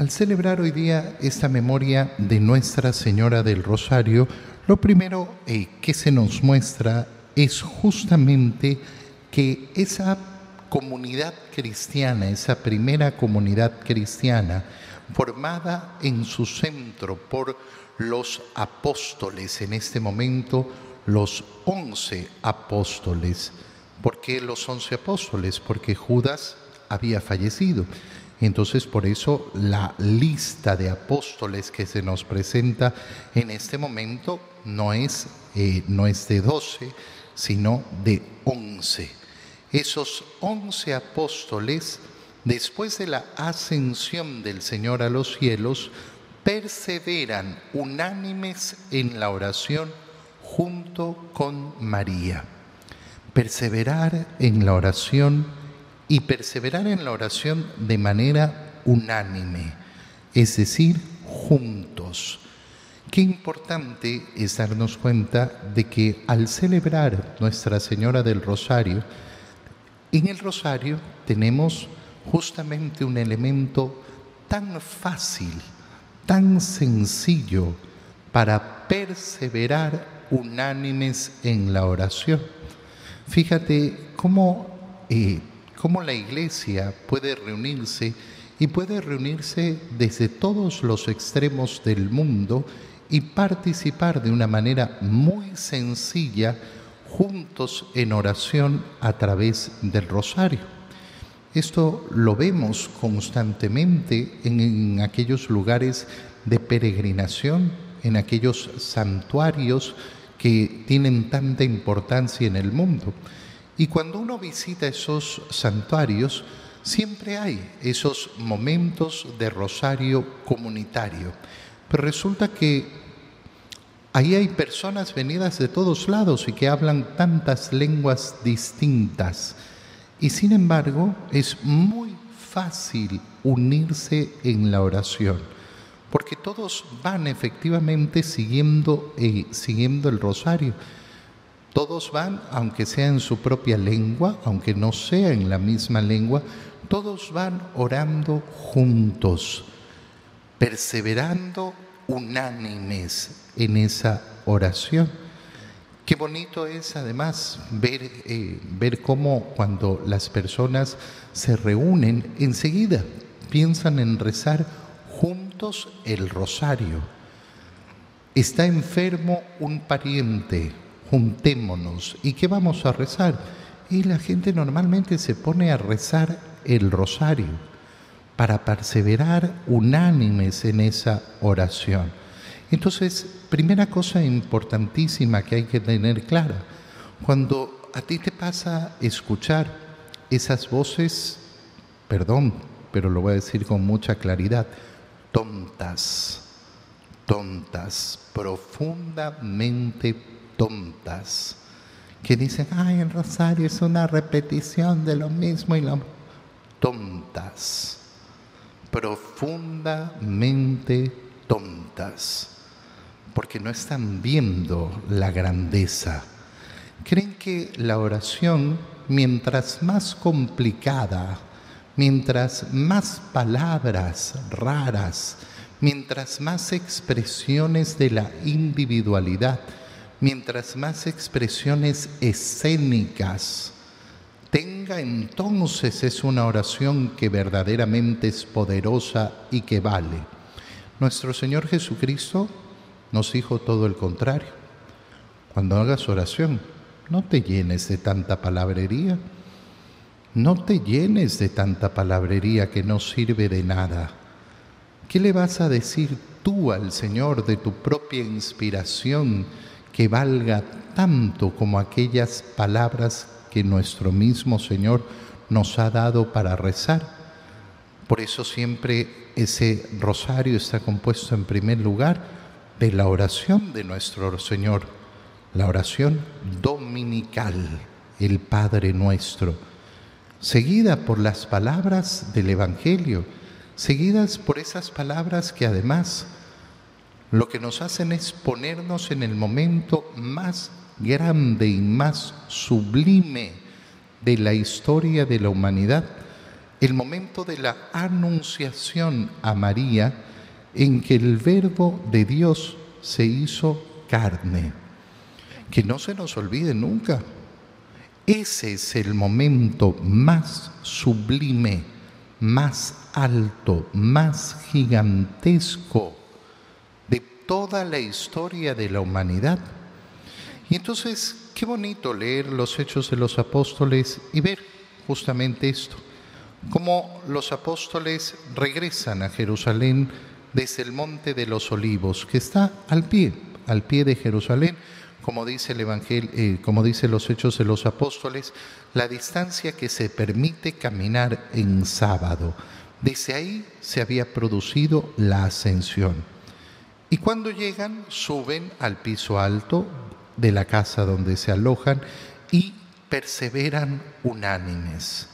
Al celebrar hoy día esta memoria de Nuestra Señora del Rosario, lo primero eh, que se nos muestra es justamente que esa comunidad cristiana, esa primera comunidad cristiana, formada en su centro por los apóstoles, en este momento los once apóstoles. ¿Por qué los once apóstoles? Porque Judas había fallecido. Entonces por eso la lista de apóstoles que se nos presenta en este momento no es, eh, no es de doce, sino de once. Esos once apóstoles, después de la ascensión del Señor a los cielos, perseveran unánimes en la oración junto con María. Perseverar en la oración y perseverar en la oración de manera unánime, es decir, juntos. Qué importante es darnos cuenta de que al celebrar Nuestra Señora del Rosario, en el Rosario tenemos justamente un elemento tan fácil, tan sencillo para perseverar unánimes en la oración. Fíjate cómo, eh, cómo la iglesia puede reunirse y puede reunirse desde todos los extremos del mundo y participar de una manera muy sencilla juntos en oración a través del rosario. Esto lo vemos constantemente en, aquellos lugares de peregrinación, en aquellos santuarios que tienen tanta importancia en el mundo. Y cuando uno visita esos santuarios, siempre hay esos momentos de rosario comunitario. Pero resulta que Ahí hay personas venidas de todos lados y que hablan tantas lenguas distintas. Y sin embargo, es muy fácil unirse en la oración, porque todos van efectivamente siguiendo, eh, siguiendo el rosario. Todos van, aunque sea en su propia lengua, aunque no sea en la misma lengua, todos van orando juntos, perseverando unánimes en esa oración. Qué bonito es además ver, eh, ver cómo cuando las personas se reúnen, enseguida piensan en rezar juntos el rosario. Está enfermo un pariente, juntémonos. ¿Y qué vamos a rezar? Y la gente normalmente se pone a rezar el rosario para perseverar unánimes en esa oración. Entonces, primera cosa importantísima que hay que tener clara, cuando a ti te pasa escuchar esas voces, perdón, pero lo voy a decir con mucha claridad, tontas, tontas, profundamente tontas, que dicen, ay, el rosario es una repetición de lo mismo y lo... tontas profundamente tontas, porque no están viendo la grandeza. Creen que la oración, mientras más complicada, mientras más palabras raras, mientras más expresiones de la individualidad, mientras más expresiones escénicas, tenga entonces es una oración que verdaderamente es poderosa y que vale. Nuestro Señor Jesucristo nos dijo todo el contrario. Cuando hagas oración, no te llenes de tanta palabrería, no te llenes de tanta palabrería que no sirve de nada. ¿Qué le vas a decir tú al Señor de tu propia inspiración que valga tanto como aquellas palabras que nuestro mismo Señor nos ha dado para rezar. Por eso siempre ese rosario está compuesto en primer lugar de la oración de nuestro Señor, la oración dominical, el Padre nuestro, seguida por las palabras del Evangelio, seguidas por esas palabras que además lo que nos hacen es ponernos en el momento más grande y más sublime de la historia de la humanidad, el momento de la anunciación a María en que el verbo de Dios se hizo carne. Que no se nos olvide nunca. Ese es el momento más sublime, más alto, más gigantesco toda la historia de la humanidad. Y entonces, qué bonito leer los hechos de los apóstoles y ver justamente esto, cómo los apóstoles regresan a Jerusalén desde el monte de los olivos, que está al pie, al pie de Jerusalén, como dice el Evangelio, eh, como dice los hechos de los apóstoles, la distancia que se permite caminar en sábado. Desde ahí se había producido la ascensión. Y cuando llegan, suben al piso alto de la casa donde se alojan y perseveran unánimes.